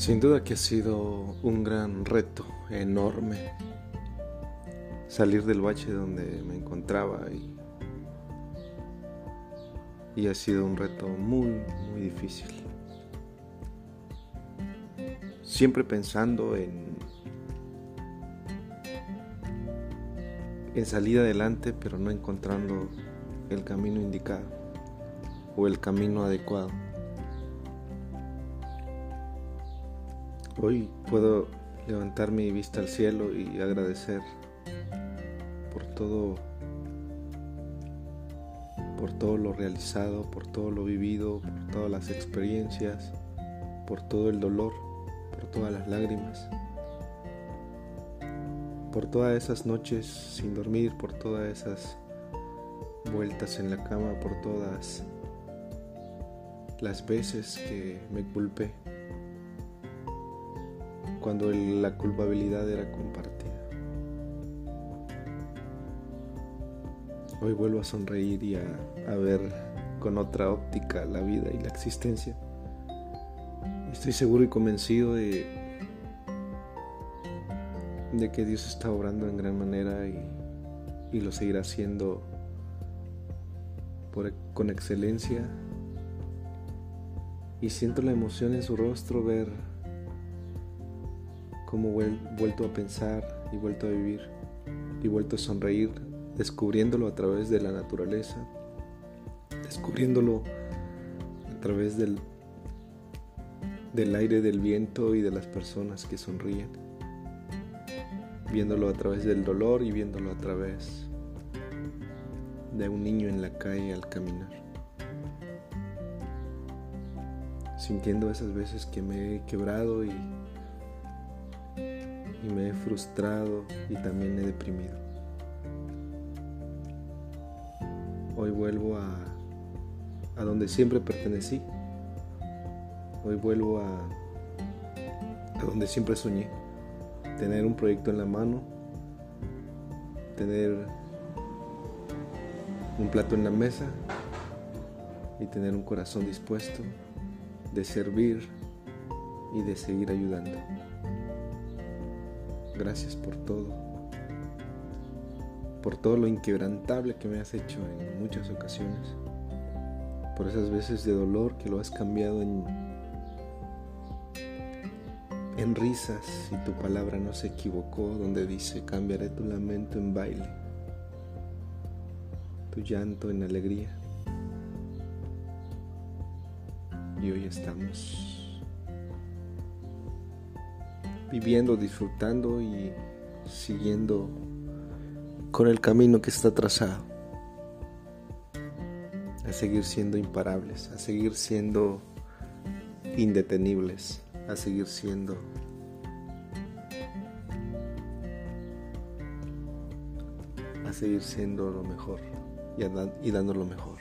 Sin duda que ha sido un gran reto, enorme, salir del bache donde me encontraba y, ha sido un reto muy, muy difícil. Siempre pensando en, en salir adelante, pero no encontrando el camino indicado o el camino adecuado. Hoy puedo levantar mi vista al cielo y agradecer por todo por todo lo realizado, por todo lo vivido, por todas las experiencias, por todo el dolor, por todas las lágrimas, por todas esas noches sin dormir, por todas esas vueltas en la cama, por todas las veces que me culpé cuando la culpabilidad era compartida. Hoy vuelvo a sonreír y a, ver con otra óptica la vida y la existencia. Estoy seguro y convencido de, de que Dios está obrando en gran manera y, y lo seguirá haciendo con excelencia. Y siento la emoción en su rostro ver cómo he vuelto a pensar y vuelto a vivir y vuelto a sonreír, descubriéndolo a través de la naturaleza, descubriéndolo a través del, del aire, del viento y de las personas que sonríen, viéndolo a través del dolor y viéndolo a través de un niño en la calle al caminar. Sintiendo esas veces que me he quebrado y y me he frustrado y también he deprimido. Hoy vuelvo a, a donde siempre pertenecí. Hoy vuelvo a, a donde siempre soñé. Tener un proyecto en la mano, tener un plato en la mesa y tener un corazón dispuesto de servir y de seguir ayudando. Gracias por todo. Por todo lo inquebrantable que me has hecho en muchas ocasiones. Por esas veces de dolor que lo has cambiado en, en risas y tu palabra no se equivocó donde dice cambiaré tu lamento en baile, tu llanto en alegría. Y hoy estamos viviendo, disfrutando y siguiendo con el camino que está trazado. A seguir siendo imparables, a seguir siendo indetenibles, a seguir siendo a seguir siendo lo mejor y, y dando lo mejor.